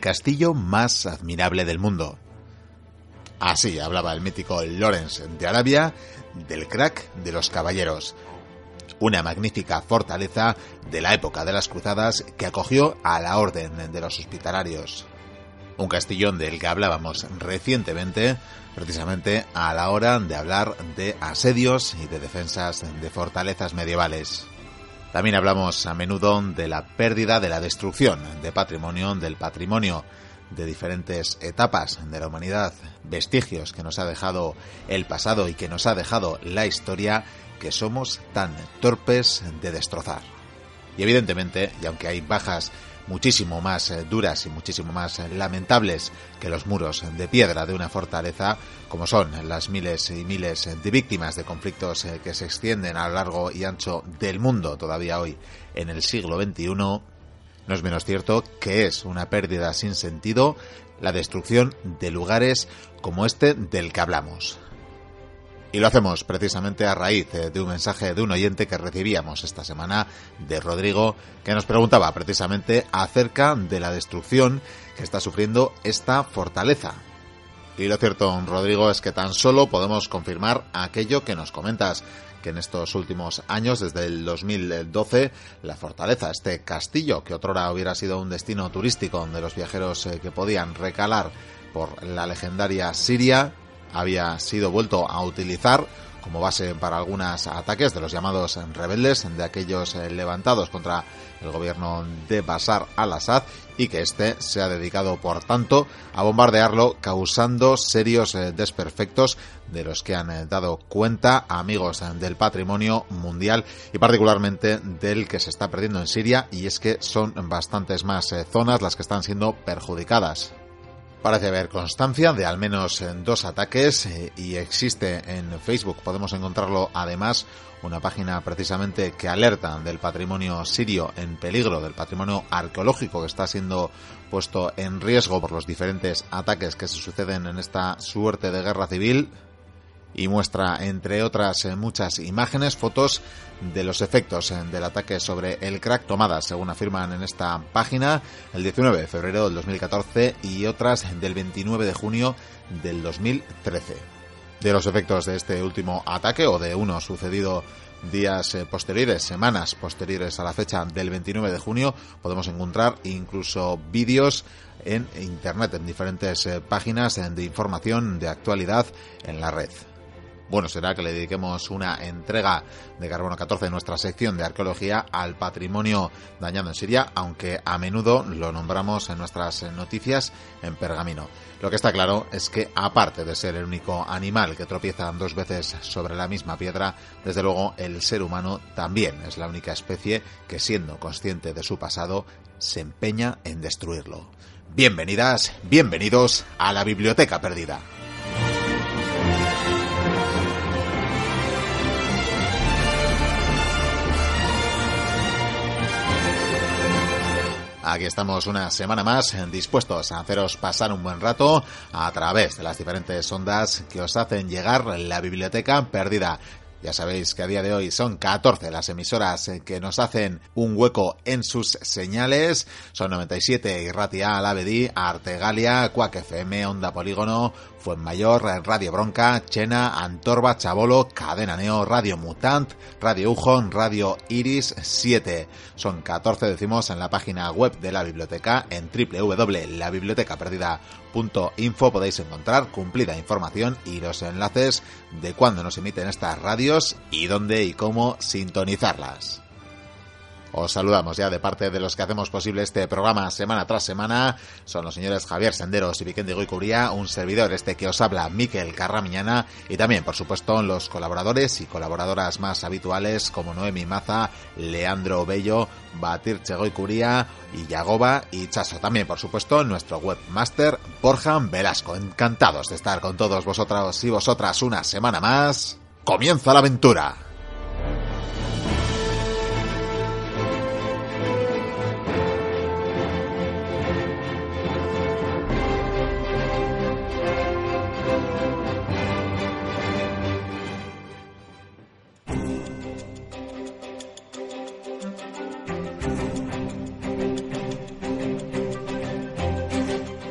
Castillo más admirable del mundo. Así hablaba el mítico Lawrence de Arabia del crack de los caballeros, una magnífica fortaleza de la época de las cruzadas que acogió a la orden de los hospitalarios. Un castillón del que hablábamos recientemente, precisamente a la hora de hablar de asedios y de defensas de fortalezas medievales. También hablamos a menudo de la pérdida, de la destrucción de patrimonio, del patrimonio de diferentes etapas de la humanidad, vestigios que nos ha dejado el pasado y que nos ha dejado la historia, que somos tan torpes de destrozar. Y evidentemente, y aunque hay bajas muchísimo más eh, duras y muchísimo más eh, lamentables que los muros de piedra de una fortaleza, como son las miles y miles de víctimas de conflictos eh, que se extienden a lo largo y ancho del mundo todavía hoy en el siglo XXI, no es menos cierto que es una pérdida sin sentido la destrucción de lugares como este del que hablamos. Y lo hacemos precisamente a raíz eh, de un mensaje de un oyente que recibíamos esta semana de Rodrigo, que nos preguntaba precisamente acerca de la destrucción que está sufriendo esta fortaleza. Y lo cierto, Rodrigo, es que tan solo podemos confirmar aquello que nos comentas, que en estos últimos años, desde el 2012, la fortaleza, este castillo que otrora hubiera sido un destino turístico donde los viajeros eh, que podían recalar por la legendaria Siria, había sido vuelto a utilizar como base para algunos ataques de los llamados rebeldes, de aquellos eh, levantados contra el gobierno de Bashar al-Assad y que éste se ha dedicado, por tanto, a bombardearlo, causando serios eh, desperfectos de los que han eh, dado cuenta amigos del patrimonio mundial y particularmente del que se está perdiendo en Siria y es que son bastantes más zonas las que están siendo perjudicadas. Parece haber constancia de al menos eh, dos ataques eh, y existe en Facebook, podemos encontrarlo además, una página precisamente que alerta del patrimonio sirio en peligro, del patrimonio arqueológico que está siendo puesto en riesgo por los diferentes ataques que se suceden en esta suerte de guerra civil y muestra, entre otras eh, muchas imágenes, fotos de los efectos eh, del ataque sobre el crack tomadas, según afirman en esta página, el 19 de febrero del 2014 y otras del 29 de junio del 2013. De los efectos de este último ataque o de uno sucedido días eh, posteriores, semanas posteriores a la fecha del 29 de junio, podemos encontrar incluso vídeos en Internet, en diferentes páginas de información de actualidad en la red bueno será que le dediquemos una entrega de Carbono 14 de nuestra sección de arqueología al patrimonio dañado en Siria, aunque a menudo lo nombramos en nuestras noticias en pergamino. Lo que está claro es que, aparte de ser el único animal que tropieza dos veces sobre la misma piedra, desde luego el ser humano también es la única especie que, siendo consciente de su pasado, se empeña en destruirlo. Bienvenidas, bienvenidos a la Biblioteca Perdida. Aquí estamos una semana más dispuestos a haceros pasar un buen rato a través de las diferentes ondas que os hacen llegar la biblioteca perdida. Ya sabéis que a día de hoy son 14 las emisoras que nos hacen un hueco en sus señales. Son 97 Irratia, Alavedi, Artegalia, Cuac FM, Onda Polígono, Fuenmayor, Radio Bronca, Chena, Antorba, Chabolo, Cadena Neo, Radio Mutant, Radio Ujon, Radio Iris 7. Son 14 decimos en la página web de la biblioteca en www.labibliotecaperdida.info podéis encontrar cumplida información y los enlaces de cuándo nos emiten estas radios y dónde y cómo sintonizarlas. Os saludamos ya de parte de los que hacemos posible este programa semana tras semana. Son los señores Javier Senderos y Vicente Goicuría, un servidor este que os habla, Miquel Carramiñana, y también, por supuesto, los colaboradores y colaboradoras más habituales como Noemi Maza, Leandro Bello, Batir Goicuría y Yagoba y Chaso. También, por supuesto, nuestro webmaster Borjan Velasco. Encantados de estar con todos vosotros y vosotras una semana más. ¡Comienza la aventura!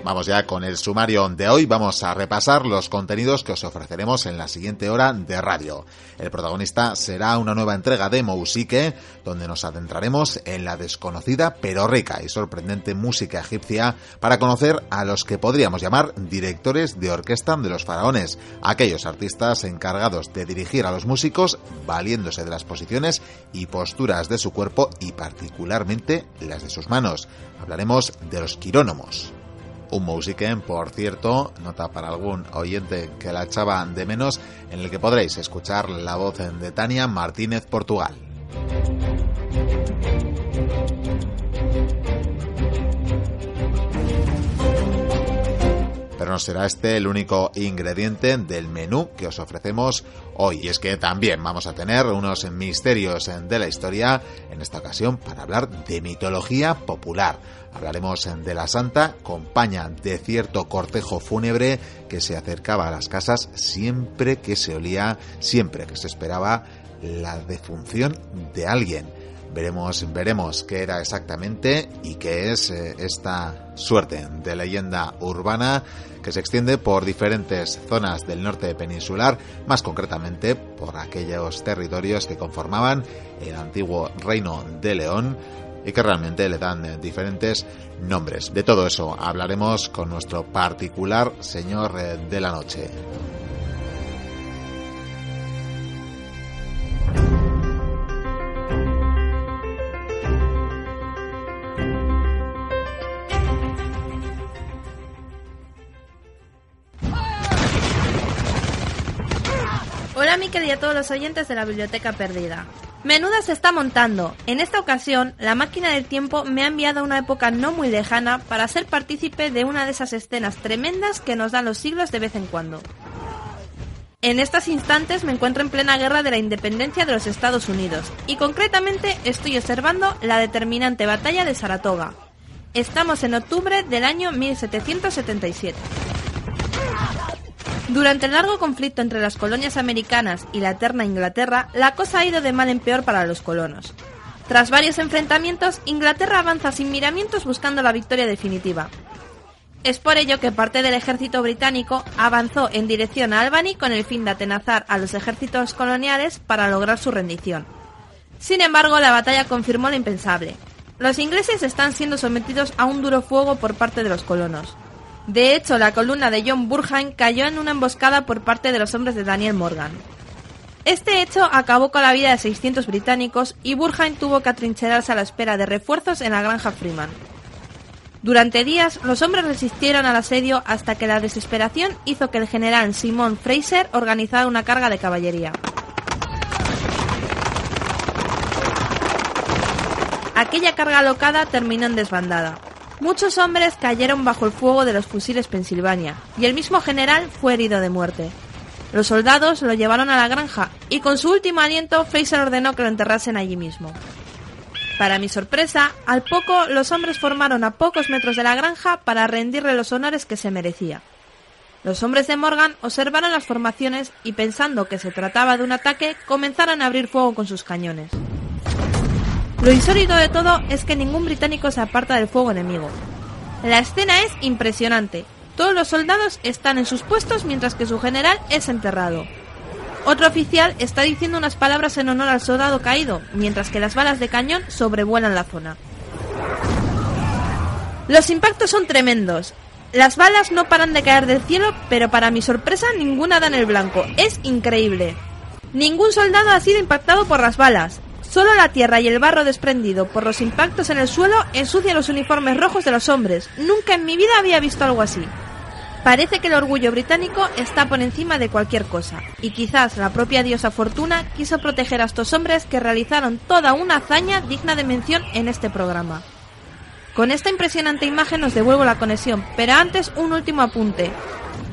Vamos ya con el sumario de hoy. Vamos a repasar los contenidos que os ofreceremos en la siguiente hora de radio. El protagonista será una nueva entrega de Mousike, donde nos adentraremos en la desconocida pero rica y sorprendente música egipcia para conocer a los que podríamos llamar directores de orquesta de los faraones, aquellos artistas encargados de dirigir a los músicos valiéndose de las posiciones y posturas de su cuerpo y particularmente las de sus manos. Hablaremos de los quirónomos un Musiken, por cierto, nota para algún oyente que la echaba de menos, en el que podréis escuchar la voz de Tania Martínez Portugal. Pero no será este el único ingrediente del menú que os ofrecemos hoy. Y es que también vamos a tener unos misterios de la historia, en esta ocasión para hablar de mitología popular. Hablaremos de la Santa, compañía de cierto cortejo fúnebre que se acercaba a las casas siempre que se olía, siempre que se esperaba la defunción de alguien. Veremos, veremos qué era exactamente y qué es eh, esta suerte de leyenda urbana que se extiende por diferentes zonas del norte peninsular, más concretamente por aquellos territorios que conformaban el antiguo reino de León y que realmente le dan eh, diferentes nombres. De todo eso hablaremos con nuestro particular señor eh, de la noche. Hola Miquel y a todos los oyentes de la Biblioteca Perdida. Menuda se está montando. En esta ocasión, la máquina del tiempo me ha enviado a una época no muy lejana para ser partícipe de una de esas escenas tremendas que nos dan los siglos de vez en cuando. En estos instantes me encuentro en plena guerra de la independencia de los Estados Unidos y concretamente estoy observando la determinante batalla de Saratoga. Estamos en octubre del año 1777. Durante el largo conflicto entre las colonias americanas y la eterna Inglaterra, la cosa ha ido de mal en peor para los colonos. Tras varios enfrentamientos, Inglaterra avanza sin miramientos buscando la victoria definitiva. Es por ello que parte del ejército británico avanzó en dirección a Albany con el fin de atenazar a los ejércitos coloniales para lograr su rendición. Sin embargo, la batalla confirmó lo impensable. Los ingleses están siendo sometidos a un duro fuego por parte de los colonos. De hecho, la columna de John Burheim cayó en una emboscada por parte de los hombres de Daniel Morgan. Este hecho acabó con la vida de 600 británicos y Burheim tuvo que atrincherarse a la espera de refuerzos en la granja Freeman. Durante días, los hombres resistieron al asedio hasta que la desesperación hizo que el general Simon Fraser organizara una carga de caballería. Aquella carga alocada terminó en desbandada. Muchos hombres cayeron bajo el fuego de los fusiles Pensilvania y el mismo general fue herido de muerte. Los soldados lo llevaron a la granja y con su último aliento Fraser ordenó que lo enterrasen allí mismo. Para mi sorpresa, al poco los hombres formaron a pocos metros de la granja para rendirle los honores que se merecía. Los hombres de Morgan observaron las formaciones y pensando que se trataba de un ataque, comenzaron a abrir fuego con sus cañones. Lo insólito de todo es que ningún británico se aparta del fuego enemigo. La escena es impresionante. Todos los soldados están en sus puestos mientras que su general es enterrado. Otro oficial está diciendo unas palabras en honor al soldado caído, mientras que las balas de cañón sobrevuelan la zona. Los impactos son tremendos. Las balas no paran de caer del cielo, pero para mi sorpresa ninguna da en el blanco. Es increíble. Ningún soldado ha sido impactado por las balas. Solo la tierra y el barro desprendido por los impactos en el suelo ensucian los uniformes rojos de los hombres. Nunca en mi vida había visto algo así. Parece que el orgullo británico está por encima de cualquier cosa, y quizás la propia diosa Fortuna quiso proteger a estos hombres que realizaron toda una hazaña digna de mención en este programa. Con esta impresionante imagen os devuelvo la conexión, pero antes un último apunte.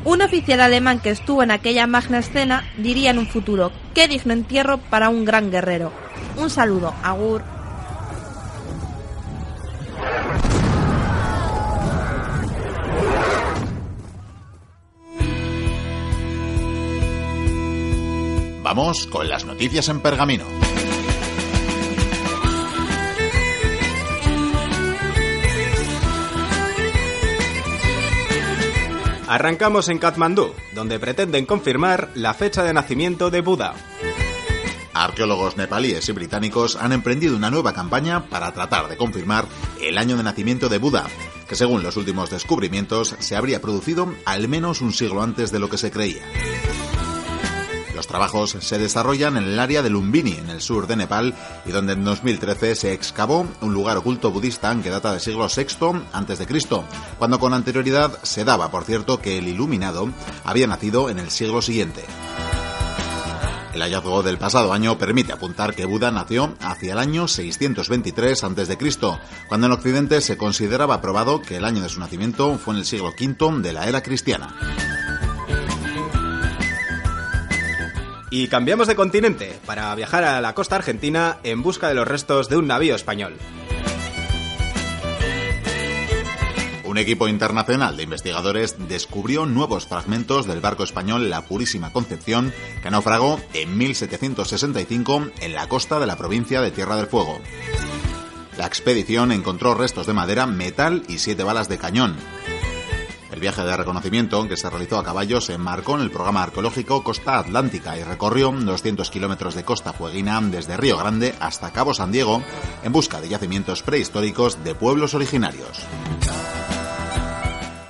Un oficial alemán que estuvo en aquella magna escena diría en un futuro, qué digno entierro para un gran guerrero. Un saludo, Agur. Vamos con las noticias en pergamino. Arrancamos en Katmandú, donde pretenden confirmar la fecha de nacimiento de Buda. Arqueólogos nepalíes y británicos han emprendido una nueva campaña para tratar de confirmar el año de nacimiento de Buda, que según los últimos descubrimientos se habría producido al menos un siglo antes de lo que se creía. Los trabajos se desarrollan en el área de Lumbini, en el sur de Nepal, y donde en 2013 se excavó un lugar oculto budista que data del siglo VI a.C., cuando con anterioridad se daba, por cierto, que el iluminado había nacido en el siglo siguiente. El hallazgo del pasado año permite apuntar que Buda nació hacia el año 623 a.C., cuando en Occidente se consideraba probado que el año de su nacimiento fue en el siglo V de la era cristiana. Y cambiamos de continente para viajar a la costa argentina en busca de los restos de un navío español. Un equipo internacional de investigadores descubrió nuevos fragmentos del barco español La Purísima Concepción que naufragó en 1765 en la costa de la provincia de Tierra del Fuego. La expedición encontró restos de madera, metal y siete balas de cañón, el viaje de reconocimiento, que se realizó a caballo, se enmarcó en el programa arqueológico Costa Atlántica y recorrió 200 kilómetros de costa fueguina desde Río Grande hasta Cabo San Diego en busca de yacimientos prehistóricos de pueblos originarios.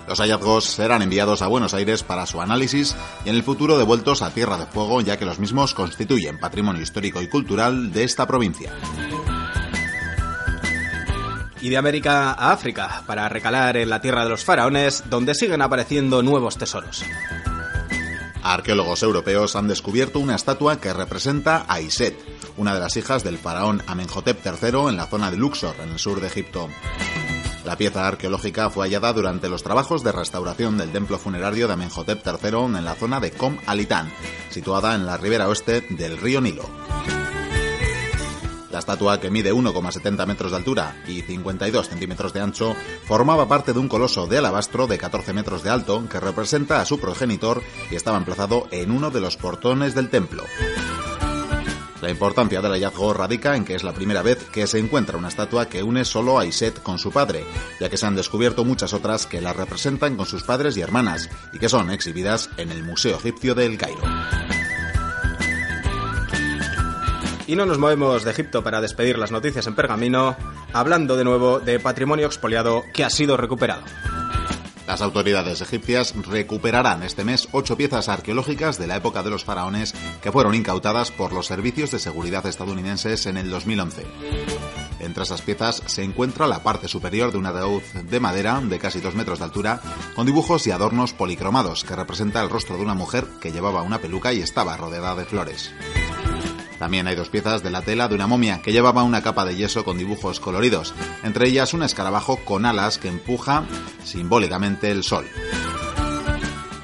Los hallazgos serán enviados a Buenos Aires para su análisis y en el futuro devueltos a Tierra de Fuego ya que los mismos constituyen patrimonio histórico y cultural de esta provincia y de América a África, para recalar en la tierra de los faraones, donde siguen apareciendo nuevos tesoros. Arqueólogos europeos han descubierto una estatua que representa a Iset, una de las hijas del faraón Amenhotep III en la zona de Luxor, en el sur de Egipto. La pieza arqueológica fue hallada durante los trabajos de restauración del templo funerario de Amenhotep III en la zona de Kom Alitán, situada en la ribera oeste del río Nilo. La estatua, que mide 1,70 metros de altura y 52 centímetros de ancho, formaba parte de un coloso de alabastro de 14 metros de alto que representa a su progenitor y estaba emplazado en uno de los portones del templo. La importancia del hallazgo radica en que es la primera vez que se encuentra una estatua que une solo a Iset con su padre, ya que se han descubierto muchas otras que la representan con sus padres y hermanas y que son exhibidas en el Museo Egipcio de El Cairo. Y no nos movemos de Egipto para despedir las noticias en pergamino, hablando de nuevo de patrimonio expoliado que ha sido recuperado. Las autoridades egipcias recuperarán este mes ocho piezas arqueológicas de la época de los faraones que fueron incautadas por los servicios de seguridad estadounidenses en el 2011. Entre esas piezas se encuentra la parte superior de una ataúd de madera de casi dos metros de altura, con dibujos y adornos policromados que representa el rostro de una mujer que llevaba una peluca y estaba rodeada de flores. También hay dos piezas de la tela de una momia que llevaba una capa de yeso con dibujos coloridos, entre ellas un escarabajo con alas que empuja simbólicamente el sol.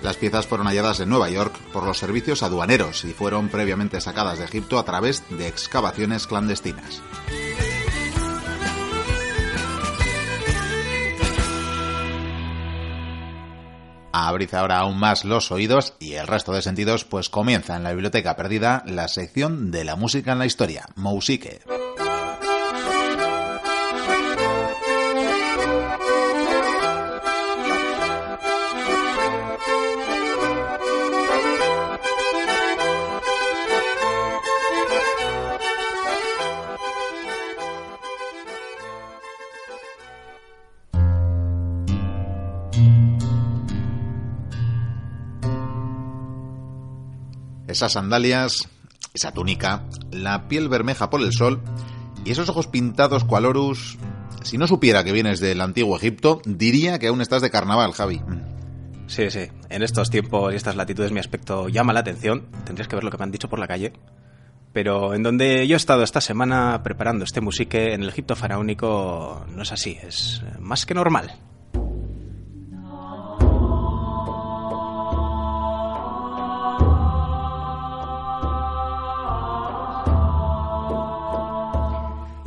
Las piezas fueron halladas en Nueva York por los servicios aduaneros y fueron previamente sacadas de Egipto a través de excavaciones clandestinas. Abrid ahora aún más los oídos y el resto de sentidos, pues comienza en la biblioteca perdida la sección de la música en la historia, Musique. Esas sandalias esa túnica, la piel bermeja por el sol y esos ojos pintados cual Horus. Si no supiera que vienes del antiguo Egipto, diría que aún estás de carnaval, Javi. Sí, sí. En estos tiempos y estas latitudes mi aspecto llama la atención. Tendrías que ver lo que me han dicho por la calle. Pero en donde yo he estado esta semana preparando este musique en el Egipto faraónico no es así, es más que normal.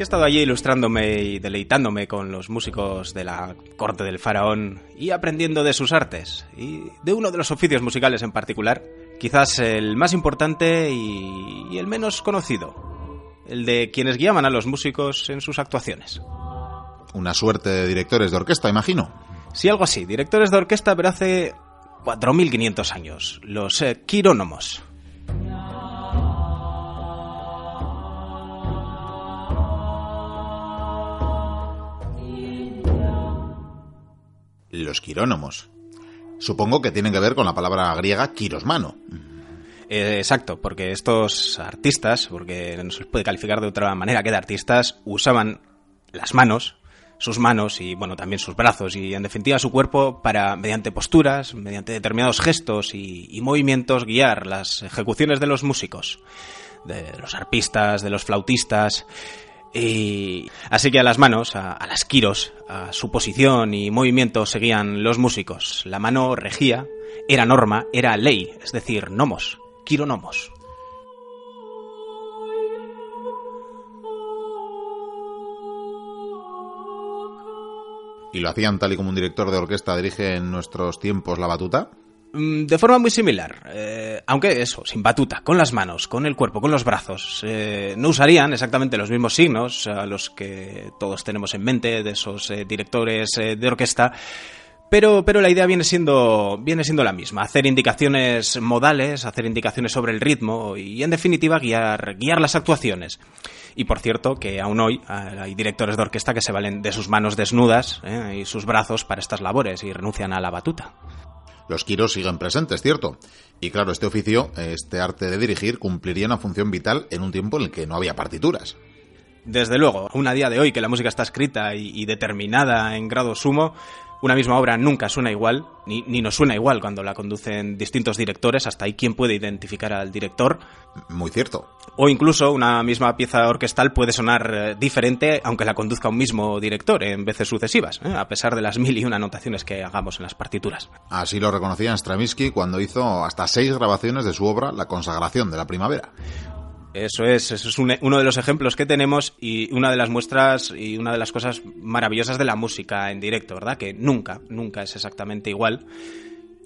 Estado allí ilustrándome y deleitándome con los músicos de la corte del faraón y aprendiendo de sus artes y de uno de los oficios musicales en particular, quizás el más importante y, el menos conocido, el de quienes guiaban a los músicos en sus actuaciones. Una suerte de directores de orquesta, imagino. Sí, algo así, directores de orquesta, pero hace 4.500 años, los eh, quirónomos. Los quirónomos. Supongo que tienen que ver con la palabra griega quirosmano. Eh, exacto, porque estos artistas, porque no se les puede calificar de otra manera que de artistas, usaban las manos, sus manos y bueno también sus brazos y en definitiva su cuerpo para mediante posturas, mediante determinados gestos y, y movimientos guiar las ejecuciones de los músicos, de los arpistas, de los flautistas y así que a las manos, a, las quiros, a su posición y movimiento seguían los músicos. La mano regía, era norma, era ley, es decir, nomos, quironomos. ¿Y lo hacían tal y como un director de orquesta dirige en nuestros tiempos la batuta? Mm, de forma muy similar, eh, aunque eso, sin batuta, con las manos, con el cuerpo, con los brazos. Eh, no usarían exactamente los mismos signos a los que todos tenemos en mente de esos eh, directores de orquesta, pero, pero la idea viene siendo, viene siendo la misma, hacer indicaciones modales, hacer indicaciones sobre el ritmo y, en definitiva, guiar, guiar las actuaciones. Y por cierto, que aún hoy hay directores de orquesta que se valen de sus manos desnudas y sus brazos para estas labores y renuncian a la batuta los quiros siguen presentes, ¿cierto? Y claro, este oficio, este arte de dirigir, cumpliría una función vital en un tiempo en el que no había partituras. Desde luego, aún a día de hoy que la música está escrita y, y determinada en grado sumo, una misma obra nunca suena igual, ni, ni, nos suena igual cuando la conducen distintos directores, hasta ahí quién puede identificar al director. Muy cierto. O incluso una misma pieza orquestal puede sonar eh, diferente aunque la conduzca un mismo director en veces sucesivas, ¿eh? a pesar de las mil y una anotaciones que hagamos en las partituras. Así lo reconocía Stravinsky cuando hizo hasta seis grabaciones de su obra La consagración de la primavera. Eso es, eso es uno de los ejemplos que tenemos y una de las muestras y una de las cosas maravillosas de la música en directo, ¿verdad? Que nunca, nunca es exactamente igual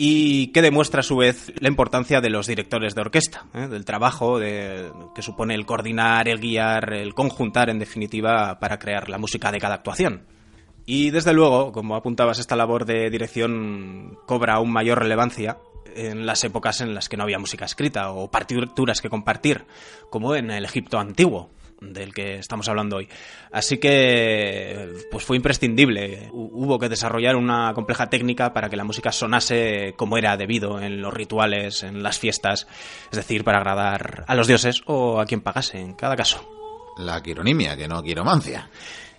y que demuestra a su vez la importancia de los directores de orquesta, ¿eh? del trabajo de, que supone el coordinar, el guiar, el conjuntar, en definitiva, para crear la música de cada actuación. Y desde luego, como apuntabas, esta labor de dirección cobra aún mayor relevancia en las épocas en las que no había música escrita o partituras que compartir, como en el Egipto antiguo del que estamos hablando hoy. Así que pues fue imprescindible. Hubo que desarrollar una compleja técnica para que la música sonase como era debido en los rituales, en las fiestas, es decir, para agradar a los dioses o a quien pagase en cada caso. La quironimia, que no quiromancia.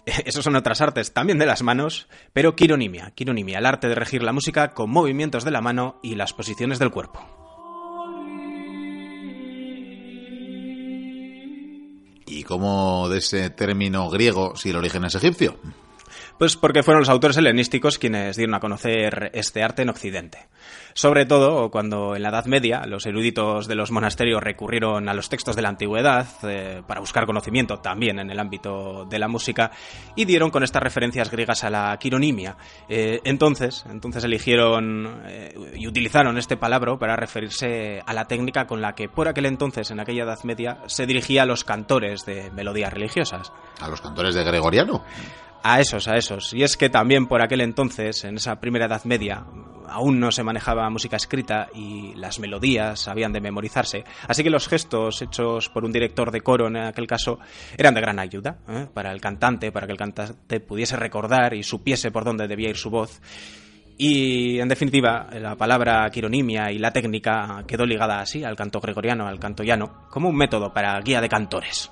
Esos son otras artes también de las manos, pero quironimia, quironimia, el arte de regir la música con movimientos de la mano y las posiciones del cuerpo. ¿Y cómo de ese término griego si el origen es egipcio? Pues porque fueron los autores helenísticos quienes dieron a conocer este arte en Occidente. Sobre todo cuando en la Edad Media los eruditos de los monasterios recurrieron a los textos de la antigüedad eh, para buscar conocimiento también en el ámbito de la música y dieron con estas referencias griegas a la quironimia. Eh, entonces, entonces eligieron eh, y utilizaron este palabra para referirse a la técnica con la que por aquel entonces, en aquella Edad Media, se dirigía a los cantores de melodías religiosas. ¿A los cantores de Gregoriano? A esos, a esos. Y es que también por aquel entonces, en esa primera edad media, aún no se manejaba música escrita y las melodías habían de memorizarse. Así que los gestos hechos por un director de coro en aquel caso eran de gran ayuda ¿eh? para el cantante, para que el cantante pudiese recordar y supiese por dónde debía ir su voz. Y en definitiva, la palabra quironimia y la técnica quedó ligada así al canto gregoriano, al canto llano, como un método para guía de cantores.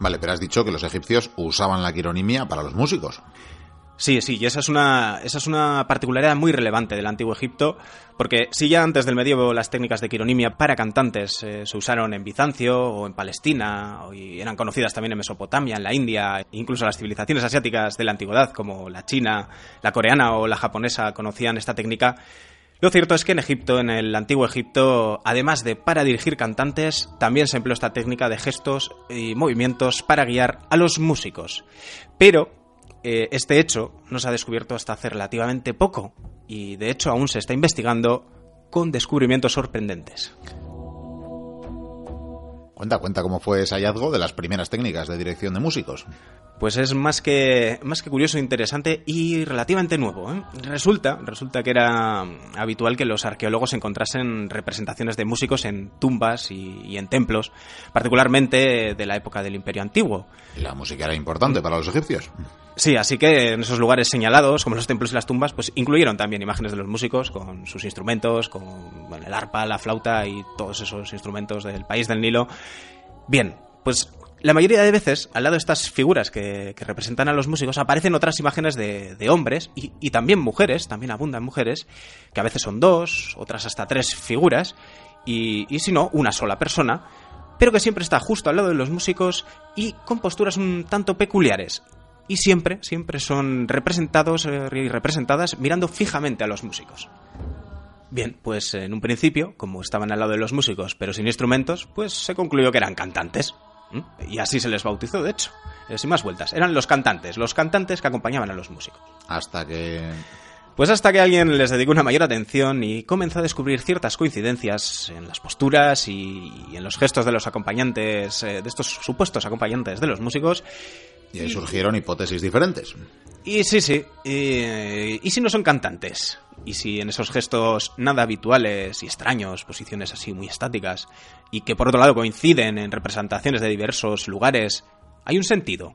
Vale, pero has dicho que los egipcios usaban la quironimia para los músicos. Sí, sí, y esa es una, esa es una particularidad muy relevante del antiguo Egipto, porque si ya antes del medievo las técnicas de quironimia para cantantes eh, se usaron en Bizancio o en Palestina, y eran conocidas también en Mesopotamia, en la India, incluso las civilizaciones asiáticas de la antigüedad, como la china, la coreana o la japonesa, conocían esta técnica, lo cierto es que en Egipto, en el antiguo Egipto, además de para dirigir cantantes, también se empleó esta técnica de gestos y movimientos para guiar a los músicos. Pero eh, este hecho no se ha descubierto hasta hace relativamente poco y de hecho aún se está investigando con descubrimientos sorprendentes. Cuenta, cuenta cómo fue ese hallazgo de las primeras técnicas de dirección de músicos. Pues es más que, más que curioso, interesante y relativamente nuevo. ¿eh? Resulta, resulta que era habitual que los arqueólogos encontrasen representaciones de músicos en tumbas y, en templos, particularmente de la época del Imperio Antiguo. La música era importante para los egipcios. Sí, así que en esos lugares señalados, como los templos y las tumbas, pues incluyeron también imágenes de los músicos con sus instrumentos, con el arpa, la flauta y todos esos instrumentos del país del Nilo. Bien, pues la mayoría de veces, al lado de estas figuras que, representan a los músicos, aparecen otras imágenes de, hombres y, también mujeres, también abundan mujeres, que a veces son dos, otras hasta tres figuras, y, si no, una sola persona, pero que siempre está justo al lado de los músicos y con posturas un tanto peculiares. Y siempre, siempre son representados eh, y representadas mirando fijamente a los músicos. Bien, pues en un principio, como estaban al lado de los músicos pero sin instrumentos, pues se concluyó que eran cantantes. Y así se les bautizó, de hecho. Eh, sin más vueltas. Eran los cantantes, los cantantes que acompañaban a los músicos. Hasta que... Pues hasta que alguien les dedicó una mayor atención y comenzó a descubrir ciertas coincidencias en las posturas y en los gestos de los acompañantes, eh, de estos supuestos acompañantes de los músicos. Y ahí surgieron hipótesis diferentes. Y sí, sí. Y, y si no son cantantes, y si en esos gestos nada habituales y extraños, posiciones así muy estáticas, y que por otro lado coinciden en representaciones de diversos lugares, hay un sentido.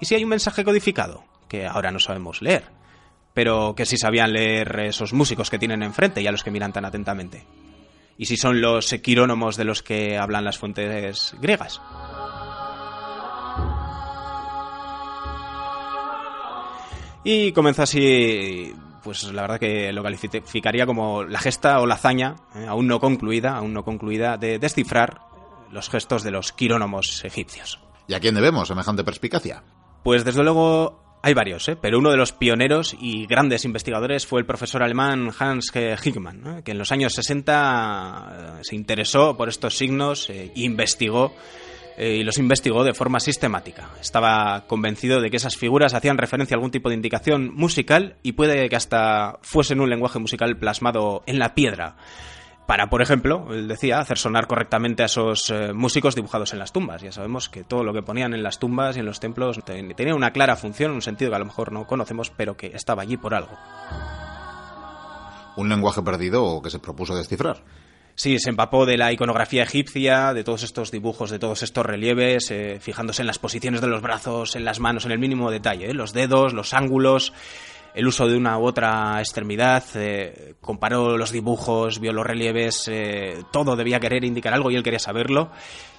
Y si hay un mensaje codificado, que ahora no sabemos leer, pero que sí sabían leer esos músicos que tienen enfrente y a los que miran tan atentamente. Y si son los quirónomos de los que hablan las fuentes griegas. Y comenzó así, pues la verdad que lo calificaría como la gesta o la hazaña, eh, aún no concluida, aún no concluida, de descifrar los gestos de los quirónomos egipcios. ¿Y a quién debemos semejante perspicacia? Pues desde luego hay varios, ¿eh? pero uno de los pioneros y grandes investigadores fue el profesor alemán Hans Hickmann, que en los años 60 eh, se interesó por estos signos e investigó eh, y los investigó de forma sistemática. Estaba convencido de que esas figuras hacían referencia a algún tipo de indicación musical y puede que hasta fuesen un lenguaje musical plasmado en la piedra. Para, por ejemplo, él decía, hacer sonar correctamente a esos eh, músicos dibujados en las tumbas. Ya sabemos que todo lo que ponían en las tumbas y en los templos tenía una clara función, un sentido que a lo mejor no conocemos, pero que estaba allí por algo. Un lenguaje perdido que se propuso descifrar. Sí, se empapó de la iconografía egipcia, de todos estos dibujos, de todos estos relieves, eh, fijándose en las posiciones de los brazos, en las manos, en el mínimo detalle, ¿eh? los dedos, los ángulos, el uso de una u otra extremidad, eh, comparó los dibujos, vio los relieves, todo debía querer indicar algo y él quería saberlo.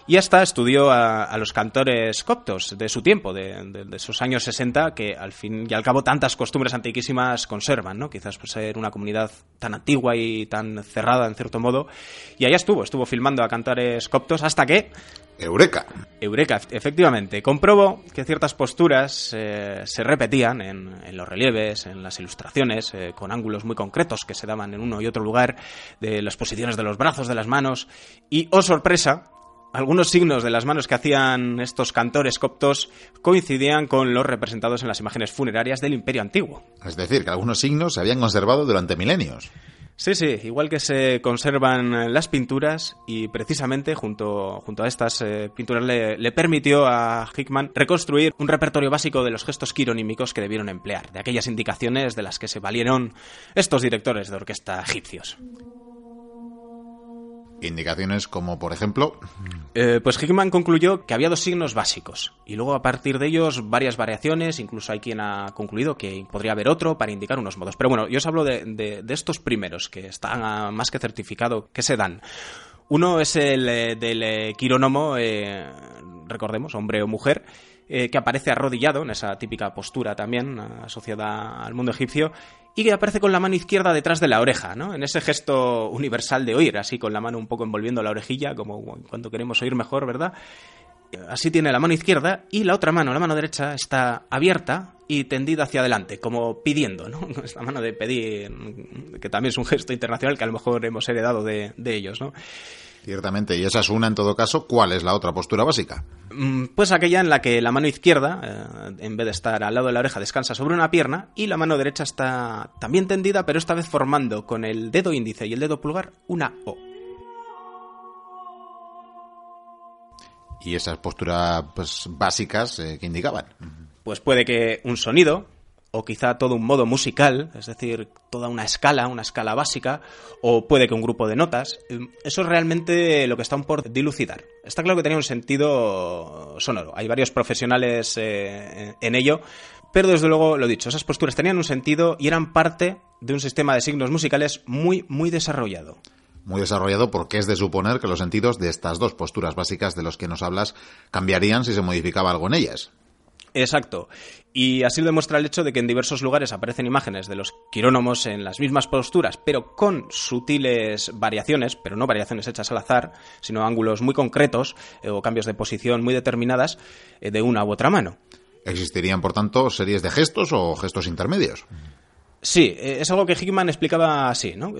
Y hasta estudió a, los cantores coptos de su tiempo, de, esos años 60, que al fin y al cabo tantas costumbres antiquísimas conservan, ¿no? Quizás por ser una comunidad tan antigua y tan cerrada en cierto modo. Y allá estuvo, estuvo filmando a cantores coptos hasta que... Eureka. Eureka, efectivamente. Comprobó que ciertas posturas eh, se repetían en, los relieves, en las ilustraciones, eh, con ángulos muy concretos que se daban en uno y otro lugar, de las posiciones de los brazos, de las manos. Y, oh sorpresa, algunos signos de las manos que hacían estos cantores coptos coincidían con los representados en las imágenes funerarias del Imperio Antiguo. Es decir, que algunos signos se habían conservado durante milenios. Sí, sí, igual que se conservan las pinturas y precisamente junto, junto a estas eh, pinturas le, le, permitió a Hickman reconstruir un repertorio básico de los gestos quironímicos que debieron emplear, de aquellas indicaciones de las que se valieron estos directores de orquesta egipcios. Indicaciones como, por ejemplo... Eh, pues Hickman concluyó que había dos signos básicos y luego a partir de ellos varias variaciones, incluso hay quien ha concluido que podría haber otro para indicar unos modos. Pero bueno, yo os hablo de, estos primeros que están más que certificado que se dan. Uno es el eh, del eh, quirónomo, recordemos, hombre o mujer, que aparece arrodillado en esa típica postura también asociada al mundo egipcio y que aparece con la mano izquierda detrás de la oreja, ¿no? En ese gesto universal de oír, así con la mano un poco envolviendo la orejilla, como cuando queremos oír mejor, ¿verdad? Así tiene la mano izquierda y la otra mano, la mano derecha, está abierta y tendida hacia adelante, como pidiendo, ¿no? Esta mano de pedir, que también es un gesto internacional que a lo mejor hemos heredado de ellos, ¿no? Ciertamente, y esa es una en todo caso. ¿Cuál es la otra postura básica? Mm, pues aquella en la que la mano izquierda, eh, en vez de estar al lado de la oreja, descansa sobre una pierna y la mano derecha está también tendida, pero esta vez formando con el dedo índice y el dedo pulgar una O. ¿Y esas posturas pues, básicas eh, que indicaban? Pues puede que un sonido, o quizá todo un modo musical, es decir, toda una escala, una escala básica, o puede que un grupo de notas. Eso es realmente lo que están por dilucidar. Está claro que tenía un sentido sonoro. Hay varios profesionales eh, en ello, pero desde luego, lo dicho, esas posturas tenían un sentido y eran parte de un sistema de signos musicales muy, muy desarrollado muy desarrollado porque es de suponer que los sentidos de estas dos posturas básicas de los que nos hablas cambiarían si se modificaba algo en ellas. Exacto. Y así lo demuestra el hecho de que en diversos lugares aparecen imágenes de los quirónomos en las mismas posturas, pero con sutiles variaciones, pero no variaciones hechas al azar, sino ángulos muy concretos eh, o cambios de posición muy determinadas eh, de una u otra mano. ¿Existirían, por tanto, series de gestos o gestos intermedios? Sí, eh, es algo que Hickman explicaba así, ¿no?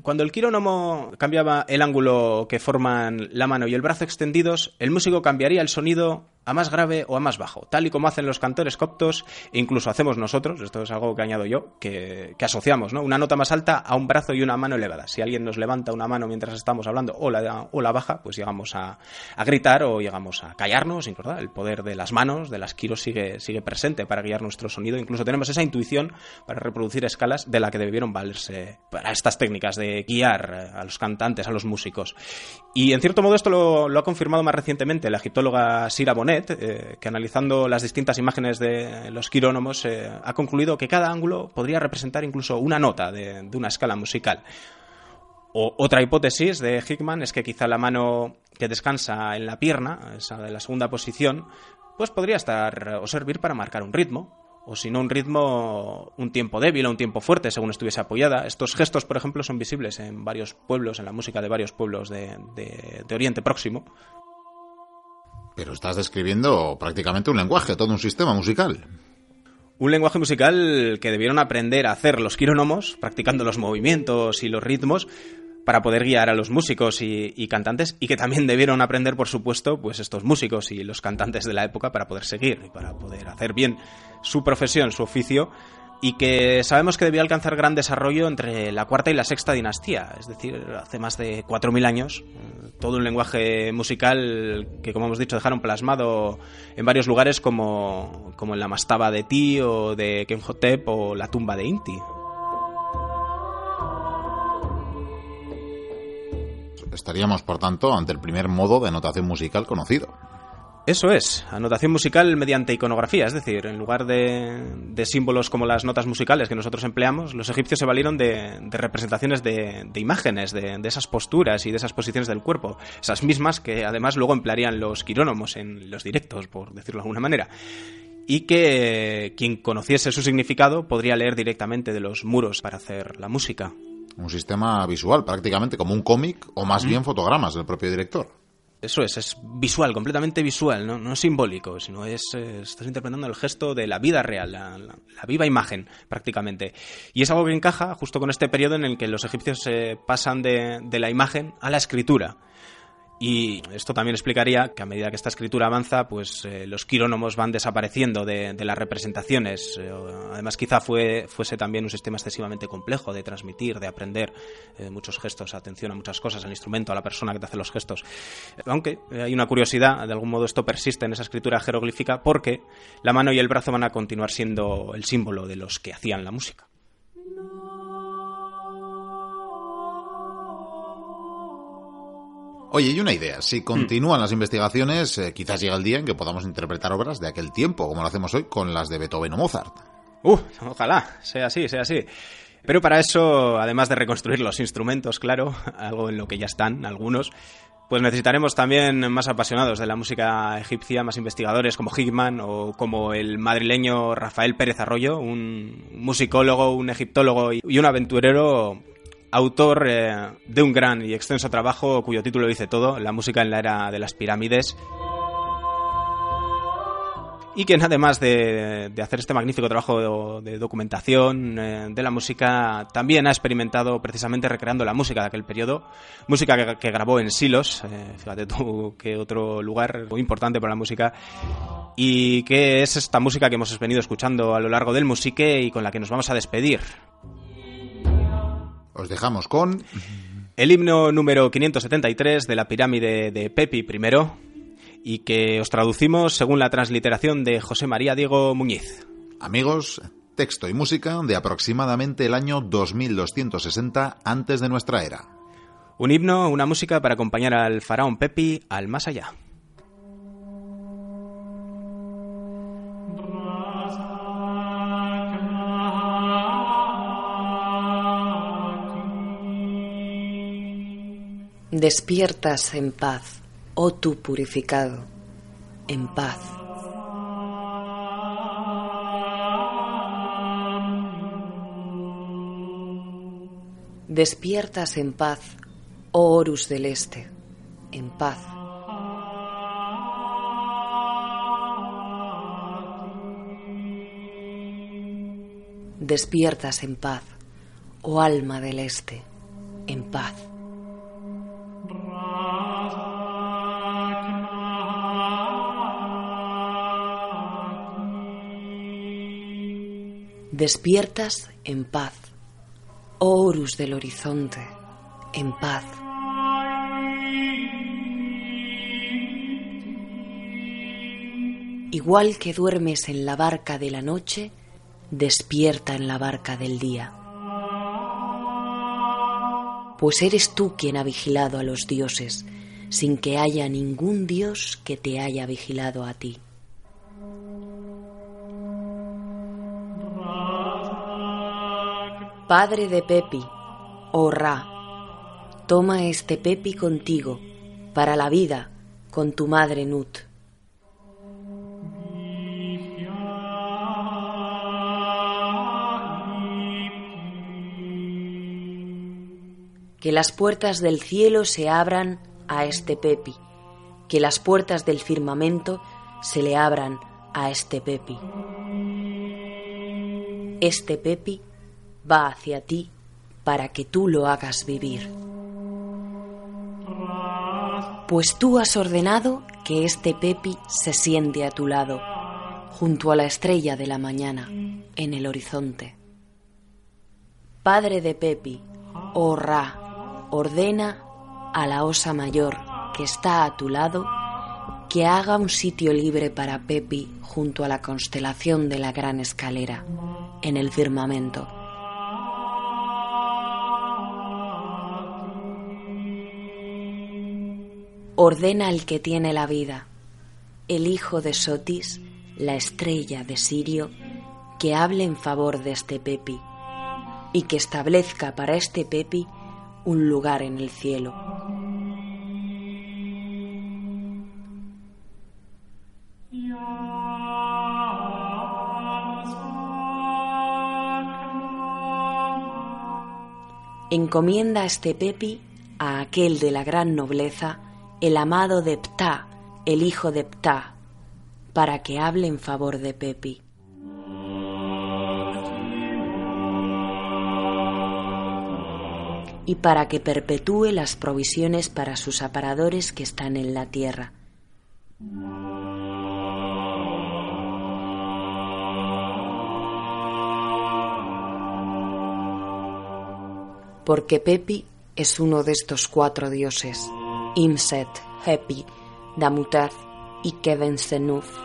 Cuando el quirónomo cambiaba el ángulo que forman la mano y el brazo extendidos, el músico cambiaría el sonido a más grave o a más bajo, tal y como hacen los cantores coptos e incluso hacemos nosotros, esto es algo que añado yo, que, asociamos, ¿no? Una nota más alta a un brazo y una mano elevada. Si alguien nos levanta una mano mientras estamos hablando o la, o la baja, pues llegamos a, gritar o llegamos a callarnos. El poder de las manos, de las quiros sigue, sigue presente para guiar nuestro sonido. Incluso tenemos esa intuición para reproducir escalas de la que debieron valerse para estas técnicas de guiar a los cantantes, a los músicos. Y en cierto modo esto lo, ha confirmado más recientemente la egiptóloga Sira Bonet, eh, que analizando las distintas imágenes de los quirónomos eh, ha concluido que cada ángulo podría representar incluso una nota de, una escala musical. O, otra hipótesis de Hickman es que quizá la mano que descansa en la pierna, esa de la segunda posición, pues podría estar o servir para marcar un ritmo, o si no un ritmo, un tiempo débil o un tiempo fuerte según estuviese apoyada. Estos gestos, por ejemplo, son visibles en varios pueblos, en la música de varios pueblos de Oriente Próximo, pero estás describiendo prácticamente un lenguaje, todo un sistema musical. Un lenguaje musical que debieron aprender a hacer los quirónomos, practicando los movimientos y los ritmos, para poder guiar a los músicos y, y, cantantes y que también debieron aprender, por supuesto, pues estos músicos y los cantantes de la época para poder seguir y para poder hacer bien su profesión, su oficio y que sabemos que debió alcanzar gran desarrollo entre la cuarta y la sexta dinastía, es decir, hace más de 4.000 años, todo un lenguaje musical que, como hemos dicho, dejaron plasmado en varios lugares como, como en la mastaba de Ti o de Kenhotep o la tumba de Inti. Estaríamos, por tanto, ante el primer modo de notación musical conocido. Eso es, anotación musical mediante iconografía, es decir, en lugar de, símbolos como las notas musicales que nosotros empleamos, los egipcios se valieron de, representaciones de, imágenes, de, esas posturas y de esas posiciones del cuerpo, esas mismas que además luego emplearían los quirónomos en los directos, por decirlo de alguna manera y que quien conociese su significado podría leer directamente de los muros para hacer la música. Un sistema visual, prácticamente como un cómic o más bien fotogramas del propio director. Eso es, es visual, completamente visual, no, no simbólico, sino es, eh, estás interpretando el gesto de la vida real, la, viva imagen, prácticamente. Y es algo que encaja justo con este periodo en el que los egipcios se pasan de, de la imagen a la escritura. Y esto también explicaría que a medida que esta escritura avanza, pues eh, los quirónomos van desapareciendo de, las representaciones. Eh, además, quizá fue, fuese también un sistema excesivamente complejo de transmitir, de aprender eh, muchos gestos, atención a muchas cosas, al instrumento, a la persona que te hace los gestos. Aunque hay una curiosidad, de algún modo esto persiste en esa escritura jeroglífica porque la mano y el brazo van a continuar siendo el símbolo de los que hacían la música. Oye, y una idea. Si continúan las investigaciones, eh, quizás llega el día en que podamos interpretar obras de aquel tiempo, como lo hacemos hoy con las de Beethoven o Mozart. Uh, ojalá, sea así, sea así. Pero para eso, además de reconstruir los instrumentos, claro, algo en lo que ya están algunos, pues necesitaremos también más apasionados de la música egipcia, más investigadores como Hickman o como el madrileño Rafael Pérez Arroyo, un musicólogo, un egiptólogo y un aventurero autor eh, de un gran y extenso trabajo cuyo título dice todo, La música en la era de las pirámides. Y quien además de, hacer este magnífico trabajo de, documentación eh, de la música, también ha experimentado precisamente recreando la música de aquel periodo, música que, grabó en Silos, eh, fíjate tú qué otro lugar muy importante para la música, y que es esta música que hemos venido escuchando a lo largo del musique y con la que nos vamos a despedir. Os dejamos con... El himno número 573 de la pirámide de Pepi I y que os traducimos según la transliteración de José María Diego Muñiz. Amigos, texto y música de aproximadamente el año 2260 antes de nuestra era. Un himno, una música para acompañar al faraón Pepi al más allá. Despiertas en paz, oh tú purificado, en paz. Despiertas en paz, oh Horus del Este, en paz. Despiertas en paz, oh alma del Este, en paz. Despiertas en paz, oh Horus del horizonte, en paz. Igual que duermes en la barca de la noche, despierta en la barca del día. Pues eres tú quien ha vigilado a los dioses, sin que haya ningún dios que te haya vigilado a ti. Padre de Pepi, oh Ra, toma este Pepi contigo para la vida con tu madre Nut. Que las puertas del cielo se abran a este Pepi, que las puertas del firmamento se le abran a este Pepi. Este Pepi va hacia ti para que tú lo hagas vivir. Pues tú has ordenado que este Pepi se siente a tu lado, junto a la estrella de la mañana, en el horizonte. Padre de Pepi, oh Ra, ordena a la osa mayor que está a tu lado que haga un sitio libre para Pepi junto a la constelación de la gran escalera, en el firmamento ordena el que tiene la vida, el hijo de Sotis, la estrella de Sirio, que hable en favor de este Pepi y que establezca para este Pepi un lugar en el cielo. Encomienda este Pepi a aquel de la gran nobleza el amado de Ptah, el hijo de Ptah, para que hable en favor de Pepi. y para que perpetúe las provisiones para sus aparadores que están en la tierra. Porque Pepi es uno de estos cuatro dioses. Imset, Hepi, Damutaz y Kebensenuf,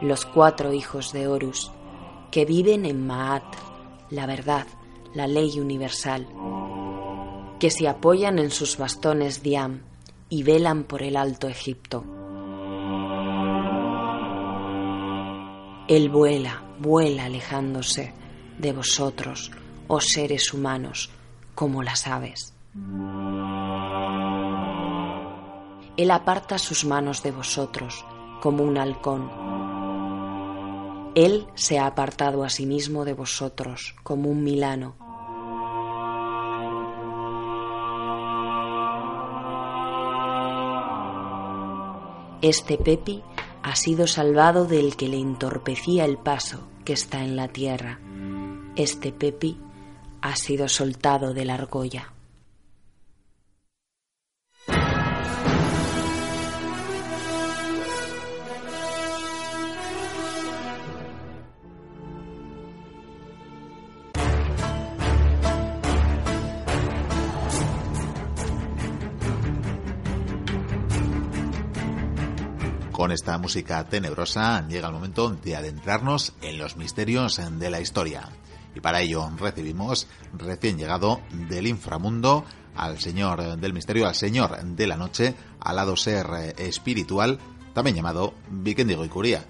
los cuatro hijos de Horus, que viven en Maat, la verdad, la ley universal, que se apoyan en sus bastones Diam y velan por el Alto Egipto. Él vuela, vuela alejándose de vosotros, oh seres humanos, como las aves. Él aparta sus manos de vosotros, como un halcón. Él se ha apartado a sí mismo de vosotros, como un milano. Este Pepi ha sido salvado del que le entorpecía el paso que está en la tierra. Este Pepi ha sido soltado de la argolla. Esta música tenebrosa llega el momento de adentrarnos en los misterios de la historia. Y para ello recibimos recién llegado del inframundo al señor del misterio, al señor de la noche, alado ser espiritual, también llamado Vikendigo y Curía.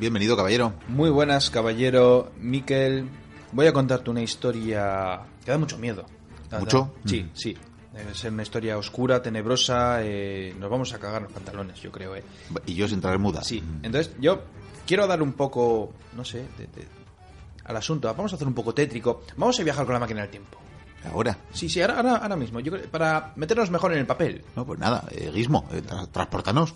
Bienvenido, caballero. Muy buenas, caballero Miquel. Voy a contarte una historia que da mucho miedo. ¿Mucho? Sí, Mm. sí. Debe ser una historia oscura, tenebrosa. eh, nos vamos a cagar los pantalones, yo creo, ¿eh? Y yo sin traer muda. Sí, entonces yo quiero dar un poco, no sé, de- de- al asunto. Vamos a hacer un poco tétrico. Vamos a viajar con la máquina del tiempo. Ahora. Sí, sí, ahora, ahora, ahora mismo. Yo creo- para meternos mejor en el papel. No, pues nada, eh, eh, tra- transportanos.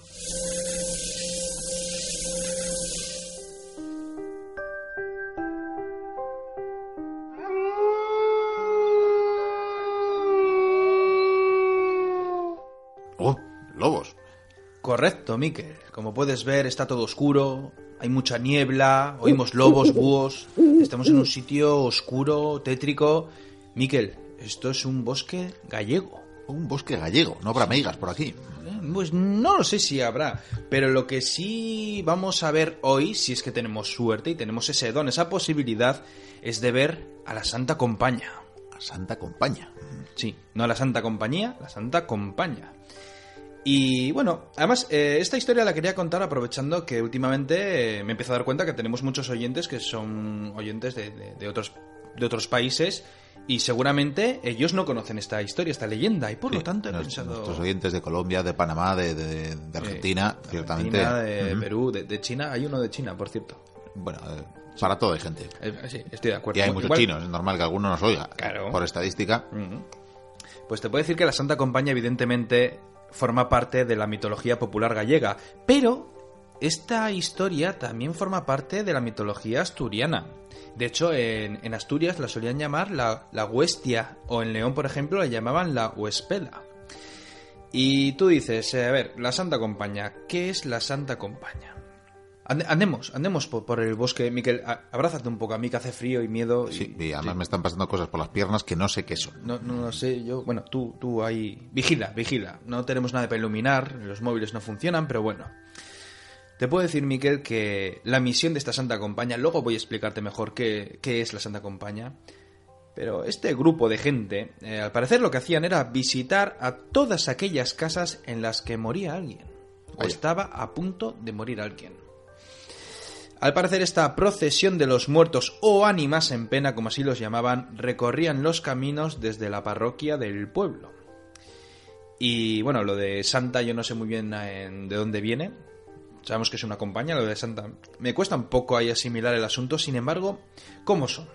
Correcto, Miquel. Como puedes ver, está todo oscuro, hay mucha niebla, oímos lobos, búhos. Estamos en un sitio oscuro, tétrico. Miquel, esto es un bosque gallego. Un bosque gallego, no habrá meigas por aquí. Eh, Pues no lo sé si habrá, pero lo que sí vamos a ver hoy, si es que tenemos suerte y tenemos ese don, esa posibilidad, es de ver a la Santa Compañía. A Santa Compañía. Sí, no a la Santa Compañía, la Santa Compañía. Y bueno, además, eh, esta historia la quería contar aprovechando que últimamente eh, me empiezo a dar cuenta que tenemos muchos oyentes que son oyentes de, de- de otros, de otros países y seguramente ellos no conocen esta historia, esta leyenda, y por lo Sí, tanto he nos- pensado... Nuestros oyentes de Colombia, de Panamá, de, de- de Argentina, de ciertamente. Argentina, de Ujú. Perú, de, China, hay uno de China, por cierto. Bueno, eh, para todo hay gente. Eh, sí, estoy de acuerdo. Y hay Igual- muchos chinos, es normal que alguno nos oiga. Claro. Por estadística. Ujú. Pues te puedo decir que la Santa Compañía evidentemente forma parte de la mitología popular gallega, pero esta historia también forma parte de la mitología asturiana. De hecho, en, Asturias la solían llamar la, la huestia, o en León, por ejemplo, la llamaban la huespela. Y tú dices, eh, a ver, la Santa Compañía, ¿qué es la Santa Compañía? Ande- Andemos, andemos por, por el bosque, Miquel, abrázate un poco, a mí que hace frío y miedo. y- Sí, y además me están pasando cosas por las piernas que no sé qué son. no, no lo sé, yo. Bueno, tú, tú ahí. Vigila, vigila. No tenemos nada para iluminar, los móviles no funcionan, pero bueno. Te puedo decir, Miquel, que la misión de esta Santa Compañía, luego voy a explicarte mejor qué, qué es la Santa Compañía. Pero este grupo de gente, eh, al parecer lo que hacían era visitar a todas aquellas casas en las que moría alguien. O estaba a punto de morir alguien. Al parecer esta procesión de los muertos o ánimas en pena, como así los llamaban, recorrían los caminos desde la parroquia del pueblo. Y bueno, lo de Santa yo no sé muy bien eh, de dónde viene. Sabemos que es una compañía, lo de Santa. Me cuesta un poco ahí asimilar el asunto, sin embargo, ¿cómo son?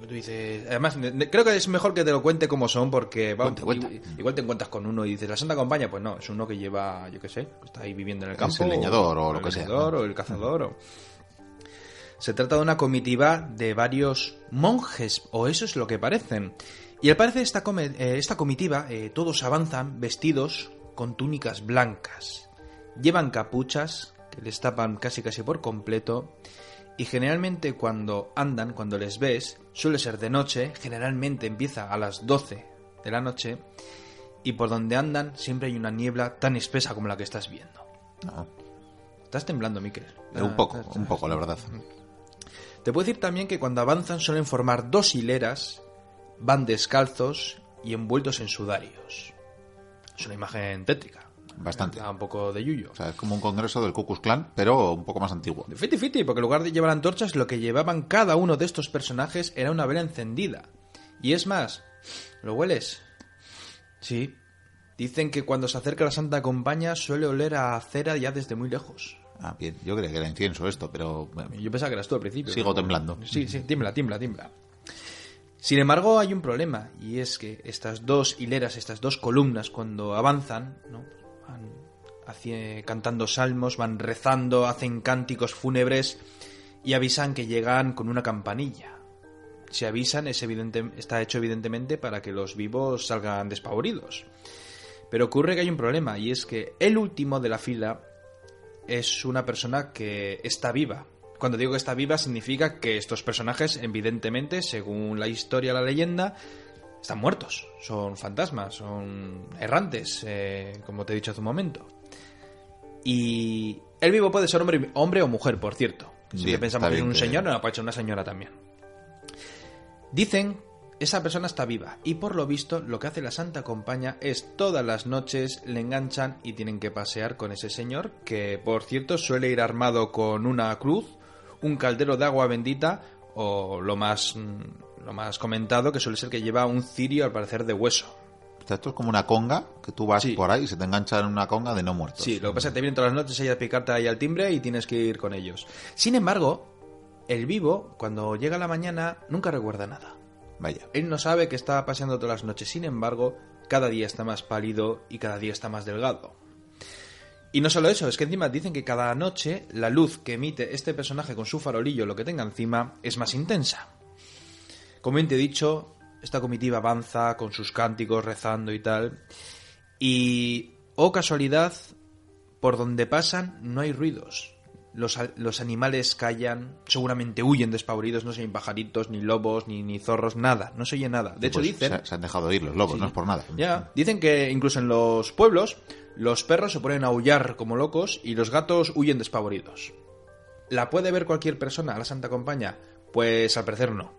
Tú dices, además, creo que es mejor que te lo cuente cómo son, porque va, Cuenta, cuenta. i- igual te encuentras con uno y dices, la Santa Compañía, pues no, es uno que lleva, yo qué sé, está ahí viviendo en el Es campo. el leñador o lo el que sea, leñador, ¿no? O el cazador, o... Se trata de una comitiva de varios monjes, o eso es lo que parecen. Y al parecer esta, eh, esta comitiva, eh, todos avanzan vestidos con túnicas blancas. Llevan capuchas que les tapan casi casi por completo. Y generalmente cuando andan, cuando les ves, suele ser de noche, generalmente empieza a las 12 de la noche. Y por donde andan siempre hay una niebla tan espesa como la que estás viendo. No, Estás temblando, Miquel. eh, un poco, Estás- un poco, la verdad. Te puedo decir también que cuando avanzan suelen formar dos hileras, van descalzos y envueltos en sudarios. Es una imagen tétrica. Bastante. Da un poco de yuyo. O sea, es como un congreso del Ku Klux Klan, pero un poco más antiguo. Fiti fiti, porque en lugar de llevar antorchas, lo que llevaban cada uno de estos personajes era una vela encendida. Y es más, ¿lo hueles? Sí. Dicen que cuando se acerca la Santa Compañía suele oler a cera ya desde muy lejos. Ah, bien, yo creía que era incienso esto, pero Yo pensaba que eras tú al principio. sigo temblando. Sí, sí, tiembla, tiembla, tiembla. Sin embargo, hay un problema, y es que estas dos hileras, estas dos columnas, cuando avanzan, ¿no? van cantando salmos, van rezando, hacen cánticos fúnebres y avisan que llegan con una campanilla. Si avisan, es evidente, está hecho evidentemente para que los vivos salgan despavoridos. Pero ocurre que hay un problema, y es que el último de la fila es una persona que está viva. Cuando digo que está viva significa que estos personajes, evidentemente, según la historia, la leyenda, están muertos. Son fantasmas, son errantes, eh, como te he dicho hace un momento. Y el vivo puede ser hombre, hombre o mujer, por cierto. Si Bien, pensamos en un señor, no, puede ser una señora también. Dicen esa persona está viva y por lo visto lo que hace la Santa Compañía es todas las noches le enganchan y tienen que pasear con ese señor que por cierto suele ir armado con una cruz, un caldero de agua bendita o lo más mm, lo más comentado que suele ser que lleva un cirio al parecer de hueso. Esto es como una conga, que tú vas Sí. por ahí y se te engancha en una conga de no muertos. Sí, lo que pasa es que te vienen todas las noches ahí a picarte ahí al timbre y tienes que ir con ellos. Sin embargo, el vivo cuando llega la mañana nunca recuerda nada. Vaya. Él no sabe que está paseando todas las noches, sin embargo, cada día está más pálido y cada día está más delgado. Y no solo eso, es que encima dicen que cada noche la luz que emite este personaje con su farolillo, lo que tenga encima, es más intensa. Como bien te he dicho, esta comitiva avanza con sus cánticos, rezando y tal. Y, oh casualidad, por donde pasan no hay ruidos. Los, los animales callan, seguramente huyen despavoridos, no se oyen pajaritos, ni lobos, ni, ni zorros, nada, no se oye nada. De hecho, Pues dicen... Se, se han dejado ir los lobos, Sí. no es por nada. Ya, dicen que incluso en los pueblos los perros se ponen a aullar como locos y los gatos huyen despavoridos. ¿La puede ver cualquier persona a la Santa Compañía? Pues al parecer no.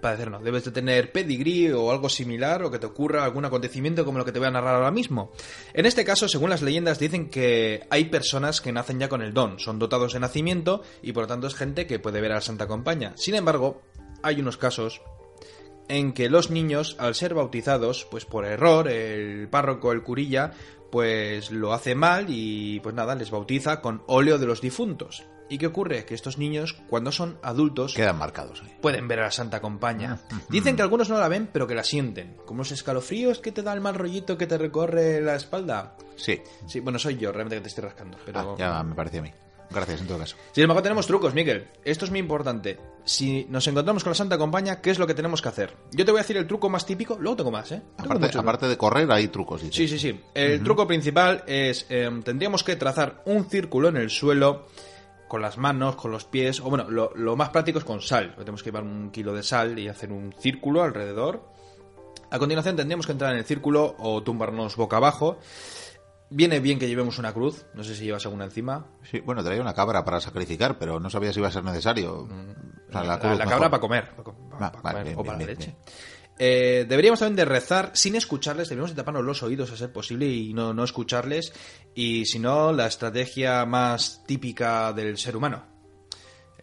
Al parecer no. Debes de tener pedigrí o algo similar o que te ocurra algún acontecimiento como lo que te voy a narrar ahora mismo. En este caso, según las leyendas, dicen que hay personas que nacen ya con el don, son dotados de nacimiento y por lo tanto es gente que puede ver a la Santa Compañía. Sin embargo, hay unos casos en que los niños, al ser bautizados, pues por error, el párroco, el curilla, pues lo hace mal y pues nada, les bautiza con óleo de los difuntos. ¿Y qué ocurre? Que estos niños, cuando son adultos, Quedan marcados pueden ver a la Santa Compañía. Dicen que algunos no la ven, pero que la sienten. Como los escalofríos que te da el mal rollito que te recorre la espalda. Sí. Sí, bueno, soy yo, realmente que te estoy rascando. Pero... Ah, ya me parecía a mí. Gracias, en todo caso. Sin embargo, tenemos trucos, Miguel. Esto es muy importante. Si nos encontramos con la Santa Compañía, ¿qué es lo que tenemos que hacer? Yo te voy a decir el truco más típico, luego tengo más, ¿eh? Tengo Aparte, muchos. aparte de correr, hay trucos. dice. Sí, sí, sí. El truco principal es, eh, tendríamos que trazar un círculo en el suelo con las manos, con los pies, o bueno, lo, lo más práctico es con sal. Tenemos que llevar un kilo de sal y hacer un círculo alrededor. A continuación tendríamos que entrar en el círculo o tumbarnos boca abajo. Viene bien que llevemos una cruz, no sé si llevas alguna encima. Sí, bueno, traía una cabra para sacrificar, pero no sabía si iba a ser necesario. O sea, Mm. La, cabra para comer. Para, Ah, vale, bien, o para bien, la leche. bien. Eh, deberíamos también de rezar sin escucharles, deberíamos de taparnos los oídos a ser posible y no, no escucharles. Y si no, la estrategia más típica del ser humano.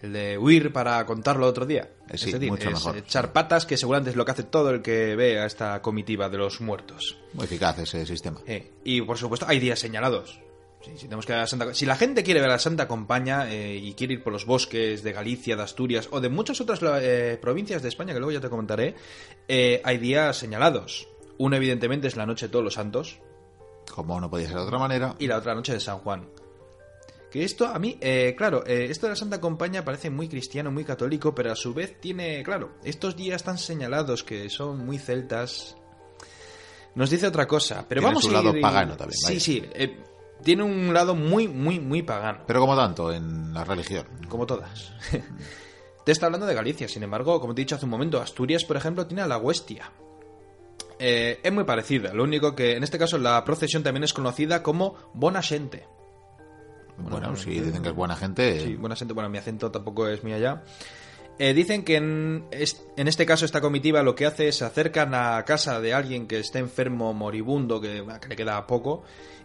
El de huir para contarlo otro día. Eh, sí, es decir, mucho es mejor. echar patas, que seguramente es lo que hace todo el que ve a esta comitiva de los muertos. Muy eficaz ese sistema. Eh, y por supuesto, hay días señalados. Sí, si, tenemos que ver a la Santa- si la gente quiere ver a la Santa Compañía eh, y quiere ir por los bosques de Galicia, de Asturias o de muchas otras eh, provincias de España, que luego ya te comentaré, eh, hay días señalados. Uno, evidentemente, es la noche de todos los santos Como no podía ser de otra manera. y la otra noche de San Juan. Que esto a mí, eh, claro, eh, esto de la Santa Compañía parece muy cristiano, muy católico, pero a su vez tiene, claro, estos días tan señalados que son muy celtas, nos dice otra cosa. Pero Tiene vamos su a lado ir- pagano también, Sí, vaya. sí, eh, tiene un lado muy, muy, muy pagano, Pero como tanto en la religión. como todas. Te está hablando de Galicia, sin embargo, como te he dicho hace un momento, Asturias, por ejemplo, tiene a la Huestia. Eh, es muy parecida, lo único que en este caso la procesión también es conocida como Bona Xente. Bueno, si dicen que es buena gente. Sí, buena gente. Bueno, mi acento tampoco es muy allá. Eh, dicen que en, en este caso esta comitiva lo que hace es se acercan a casa de alguien que esté enfermo, moribundo, que le queda poco,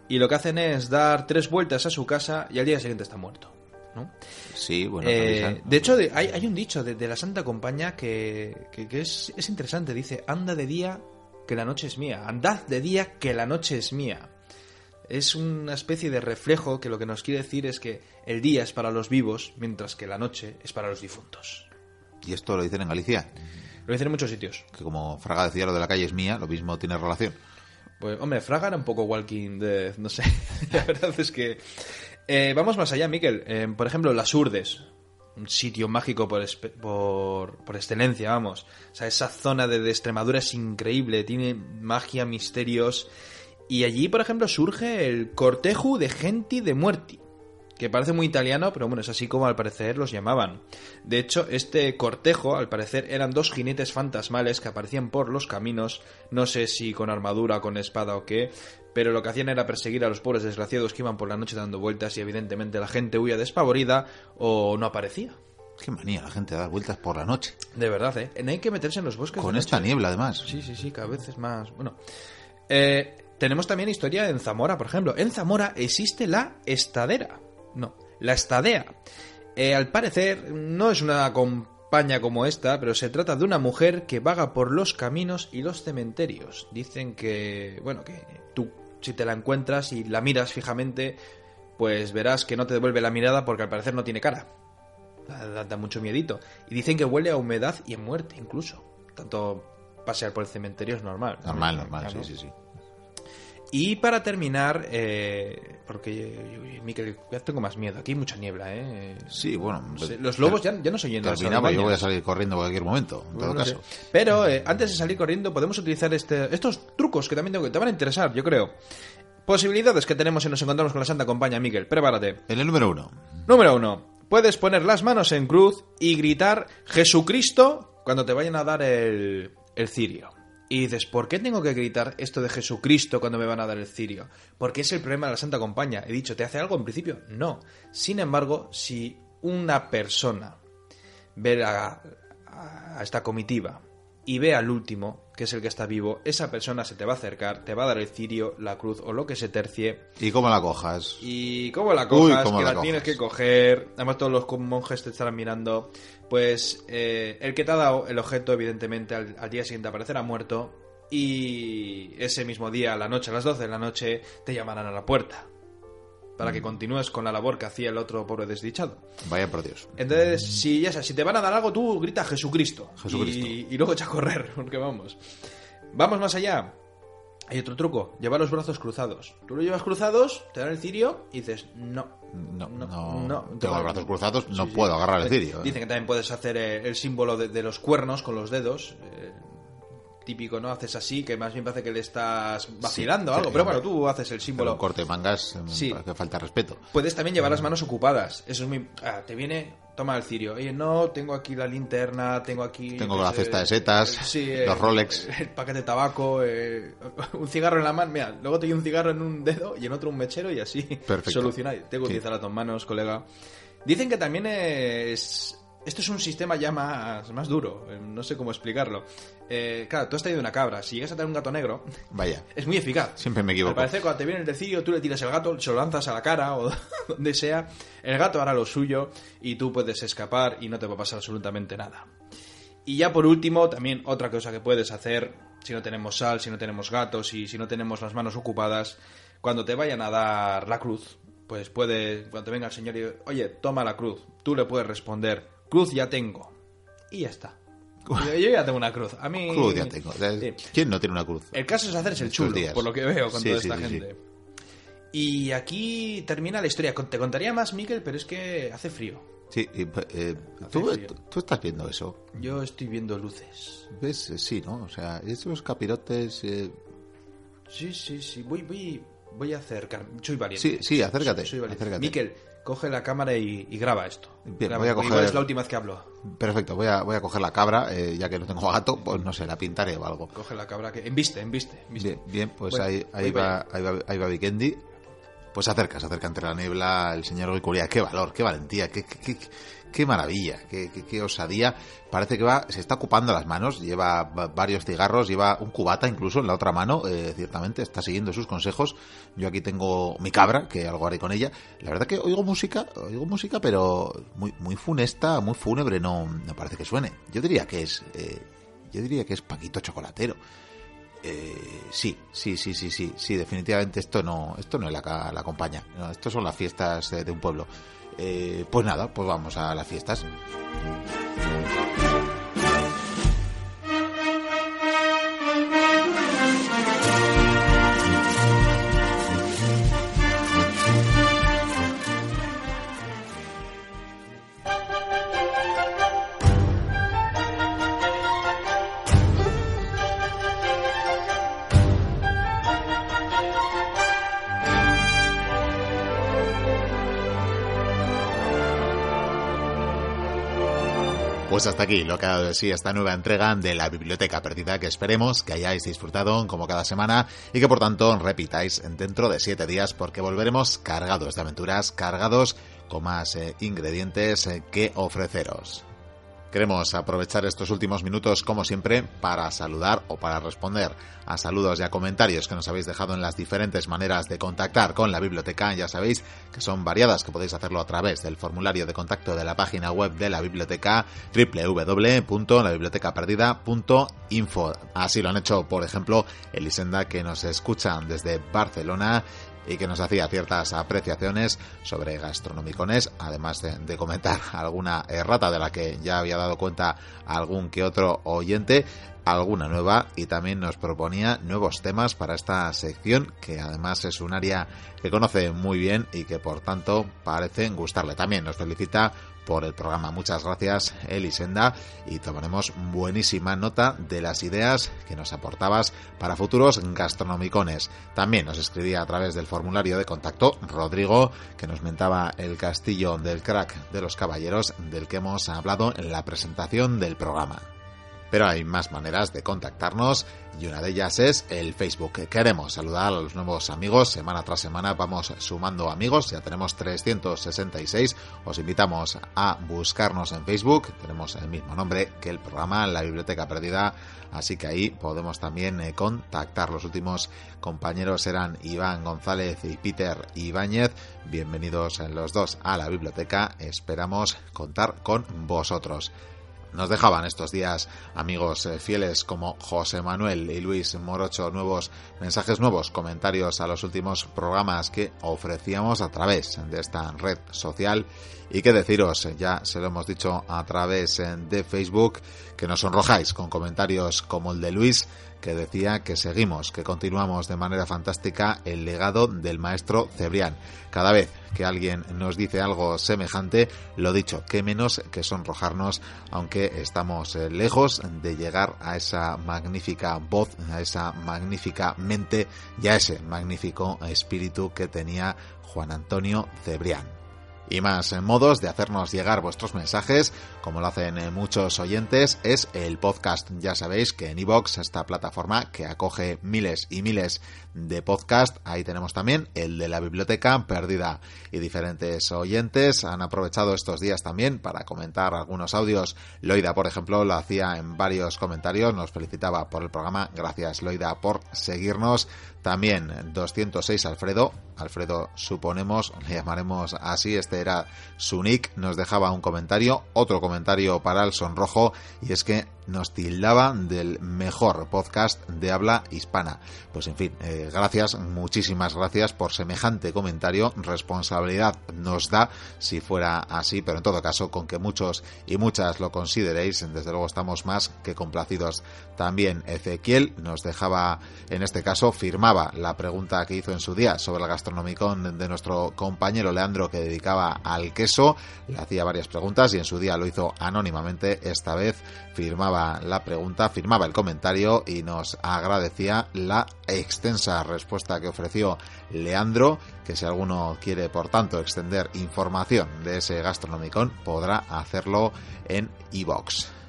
y lo que hacen es dar tres vueltas a su casa y al día siguiente está muerto. ¿no? Sí, bueno, Eh, de hecho, de- hay, hay un dicho de, de la Santa Compañía que, que- que es, es interesante. Dice, anda de día que la noche es mía. Andad de día que la noche es mía. Es una especie de reflejo que lo que nos quiere decir es que el día es para los vivos, mientras que la noche es para los difuntos. Y esto lo dicen en Galicia, Lo dicen en muchos sitios. que como Fraga decía lo de la calle es mía, lo mismo tiene relación. Pues, hombre, Fraga era un poco Walking Dead, no sé. la verdad es que... Eh, vamos más allá, Miquel. Eh, por ejemplo, Las Urdes. Un sitio mágico por, por, por excelencia, vamos. O sea, esa zona de, de Extremadura es increíble. Tiene magia, misterios. Y allí, por ejemplo, surge el Cortejo de Genti de Muerti. Que parece muy italiano, pero bueno, es así como al parecer los llamaban. De hecho, este cortejo, al parecer, eran dos jinetes fantasmales que aparecían por los caminos, no sé si con armadura, con espada o qué, pero lo que hacían era perseguir a los pobres desgraciados que iban por la noche dando vueltas y evidentemente la gente huía despavorida o no aparecía. Qué manía la gente dar vueltas por la noche. De verdad, ¿eh? No hay que meterse en los bosques. Con de esta noche. niebla, además. Sí, sí, sí, cada vez es más. Bueno. Eh, tenemos también historia en Zamora, por ejemplo. En Zamora existe la estadera. No, la estadea. Eh, al parecer, no es una compañía como esta, pero se trata de una mujer que vaga por los caminos y los cementerios. Dicen que, bueno, que tú, si te la encuentras y la miras fijamente, pues verás que no te devuelve la mirada porque al parecer no tiene cara. Da, mucho miedito. Y dicen que huele a humedad y a muerte, incluso. Tanto pasear por el cementerio es normal. Normal, normal, sí, sí, sí. Y para terminar, eh, porque yo- Miquel, ya tengo más miedo. Aquí hay mucha niebla, ¿eh? Sí, bueno. Los lobos ya, ya no se oyen Terminamos, yo voy a salir corriendo en cualquier momento, en todo no caso. sé. Pero eh, antes de salir corriendo podemos utilizar este, estos trucos que también tengo que te van a interesar, yo creo. Posibilidades que tenemos si nos encontramos con la Santa Compañía, Miguel. Prepárate. En el número uno. Número uno. Puedes poner las manos en cruz y gritar Jesucristo cuando te vayan a dar el, el cirio. Y dices, ¿por qué tengo que gritar esto de Jesucristo cuando me van a dar el cirio? Porque es el problema de la Santa Compañía. He dicho, ¿te hace algo en principio? No. Sin embargo, si una persona ve a, a esta comitiva y ve al último, que es el que está vivo, esa persona se te va a acercar, te va a dar el cirio, la cruz o lo que se tercie ¿Y cómo la cojas? y cómo la Uy, cojas, cómo que la la, tienes que coger. Además, todos los monjes te estarán mirando. Pues eh, el que te ha dado el objeto, evidentemente, al, al día siguiente aparecerá muerto. Y ese mismo día, a la noche, a las 12 de la noche, te llamarán a la puerta. Para Mm. que continúes con la labor que hacía el otro pobre desdichado. Vaya por Dios. Entonces, si ya sabes, si te van a dar algo, tú grita Jesucristo. Jesucristo. Y, y luego echa a correr, porque vamos. Vamos más allá. Hay otro truco, llevar los brazos cruzados. Tú lo llevas cruzados, te dan el cirio y dices, no. No, no, no. tengo los brazos cruzados, no Sí, sí. puedo agarrar el cirio. ¿eh? Dicen que también puedes hacer eh, el símbolo de, de los cuernos con los dedos. eh, típico, ¿no? Haces así, que más bien parece que le estás vacilando o Sí, algo. sí, Pero bueno, tú haces el símbolo. un corte de mangas, mm, Sí. que falta respeto. Puedes también llevar las manos ocupadas. Eso es muy. ah, te viene. Toma el cirio. Oye, no, tengo aquí la linterna, tengo aquí. Tengo la cesta de setas, eh, sí, los eh, Rolex. El paquete de tabaco, eh, un cigarro en la mano. Mira, luego te doy un cigarro en un dedo y en otro un mechero y así. Perfecto. Solucionar. Tengo que utilizar las dos manos, colega. Dicen que también es. Esto es un sistema ya más, más duro. eh, No sé cómo explicarlo. Eh, claro, tú has traído una cabra. Si llegas a tener un gato negro, Vaya, es muy eficaz. siempre me Al equivoco. parecer, cuando te viene el decidio, tú le tiras el gato, se lo lanzas a la cara o donde sea. El gato hará lo suyo y tú puedes escapar y no te va a pasar absolutamente nada. Y ya por último, también otra cosa que puedes hacer, si no tenemos sal, si no tenemos gatos y si no tenemos las manos ocupadas, cuando te vayan a dar la cruz, pues puede, cuando te venga el señor y oye, toma la cruz, tú le puedes responder, cruz ya tengo. Y ya está. Yo, yo ya tengo una cruz. A mí... Cruz ya tengo. O sea, Sí. ¿Quién no tiene una cruz? El caso es hacerse el Estos chulo, días. por lo que veo con Sí, toda sí, esta gente. Y aquí termina la historia. Te contaría más, Miquel, pero es que hace frío. Sí, y, eh, ¿tú, frío. tú- tú estás viendo eso. Yo estoy viendo luces. ¿Ves? Eh, Sí, ¿no? O sea, esos capirotes... eh, Sí, sí, sí. Voy, voy, voy a acercar. Soy valiente. Sí, sí, acércate, Soy, soy valiente. acércate. Miquel, coge la cámara y, y graba esto. Bien, Graba, voy a coger- Igual es la última vez que hablo. Perfecto, voy a, voy a coger la cabra, eh, ya que no tengo gato, pues no sé, la pintaré o algo. Coge la cabra que... Embiste, embiste. embiste. Bien, bien, pues Bueno, ahí, ahí, va, ahí, va, ahí va Vikendi. Pues se acerca, se acerca entre la niebla el señor Guicuría. Qué valor, qué valentía, qué, qué, qué- qué maravilla, qué, qué, osadía. Parece que va, se está ocupando las manos, lleva varios cigarros, lleva un cubata incluso en la otra mano, eh, ciertamente, está siguiendo sus consejos. Yo aquí tengo mi cabra, que algo haré con ella. La verdad que oigo música, oigo música, pero muy, funesta, muy fúnebre, no, me parece que suene. Yo diría que es, eh, yo diría que es Paquito Chocolatero. Eh, sí, sí, sí, sí, sí, sí, definitivamente esto no, esto no es la, la compañía. No, son las fiestas de, un pueblo. Eh, pues nada, pues vamos a las fiestas. Pues hasta aquí lo que ha dado de sí esta nueva entrega de la Biblioteca Perdida que esperemos que hayáis disfrutado como cada semana y que por tanto repitáis dentro de siete días porque volveremos cargados de aventuras, cargados con más eh, ingredientes eh, que ofreceros. Queremos aprovechar estos últimos minutos, como siempre, para saludar o para responder a saludos y a comentarios que nos habéis dejado en las diferentes maneras de contactar con la biblioteca. Ya sabéis que son variadas, que podéis hacerlo a través del formulario de contacto de la página web de la biblioteca www.labibliotecaperdida.info. Así lo han hecho, por ejemplo, Elisenda, que nos escuchan desde Barcelona y que nos hacía ciertas apreciaciones sobre gastronomicones, además de, comentar alguna errata de la que ya había dado cuenta algún que otro oyente, alguna nueva y también nos proponía nuevos temas para esta sección que además es un área que conoce muy bien y que por tanto parecen gustarle. También nos felicita por el programa. Muchas gracias, Elisenda, y tomaremos buenísima nota de las ideas que nos aportabas para futuros gastronomicones. También nos escribía a través del formulario de contacto Rodrigo, que nos mentaba el castillo del crack de los caballeros del que hemos hablado en la presentación del programa. Pero hay más maneras de contactarnos y una de ellas es el Facebook. Queremos saludar a los nuevos amigos. Semana tras semana vamos sumando amigos. Ya tenemos 366. Os invitamos a buscarnos en Facebook. Tenemos el mismo nombre que el programa, La Biblioteca Perdida. Así que ahí podemos también eh, contactar. Los últimos compañeros eran Iván González y Peter Ibáñez. Bienvenidos los dos a la biblioteca. Esperamos contar con vosotros nos dejaban estos días amigos eh, fieles como José Manuel y Luis Morocho nuevos mensajes nuevos, comentarios a los últimos programas que ofrecíamos a través de esta red social. Y que deciros, ya se lo hemos dicho a través eh, de Facebook, que nos sonrojáis con comentarios como el de Luis que decía que seguimos, que continuamos de manera fantástica el legado del maestro Cebrián. Cada vez que alguien nos dice algo semejante, lo dicho, que menos que sonrojarnos, aunque estamos eh, lejos de llegar a esa magnífica voz, a esa magnífica mente y a ese magnífico espíritu que tenía Juan Antonio Cebrián y más modos de hacernos llegar vuestros mensajes, como lo hacen eh, muchos oyentes, es el podcast. Ya sabéis que en iVoox, esta plataforma que acoge miles y miles de podcast, ahí tenemos también el de la biblioteca perdida. Y diferentes oyentes han aprovechado estos días también para comentar algunos audios. Loida, por ejemplo, lo hacía en varios comentarios, nos felicitaba por el programa. Gracias, Loida, por seguirnos. También 206 Alfredo, Alfredo suponemos, le llamaremos así, este era su nick, nos dejaba un comentario, otro comentario para el sonrojo, y es que nos tildaba del mejor podcast de habla hispana. Pues en fin, eh, gracias, muchísimas gracias por semejante comentario. Responsabilidad nos da si fuera así, pero en todo caso, con que muchos y muchas lo consideréis, desde luego estamos más que complacidos. También Ezequiel nos dejaba, en este caso, firmaba la pregunta que hizo en su día sobre el gastronomicón de nuestro compañero Leandro que dedicaba al queso. Le hacía varias preguntas y en su día lo hizo anónimamente. Esta vez firmaba la pregunta, firmaba el comentario y nos agradecía la extensa respuesta que ofreció Leandro, que si alguno quiere, por tanto, extender información de ese gastronomicón, podrá hacerlo en iBox.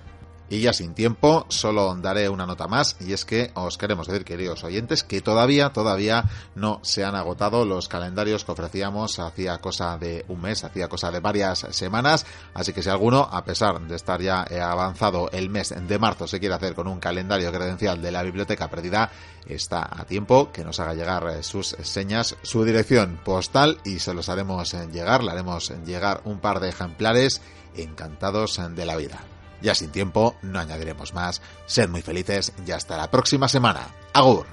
Y ya sin tiempo, solo daré una nota más y es que os queremos decir, queridos oyentes, que todavía, todavía no se han agotado los calendarios que ofrecíamos hacía cosa de un mes, hacía cosa de varias semanas, así que si alguno, a pesar de estar ya avanzado el mes de marzo, se quiere hacer con un calendario credencial de la biblioteca perdida, está a tiempo que nos haga llegar sus señas, su dirección postal y se los haremos llegar, le haremos llegar un par de ejemplares encantados de la vida. Ya sin tiempo, no añadiremos más. Sed muy felices y hasta la próxima semana. Agur.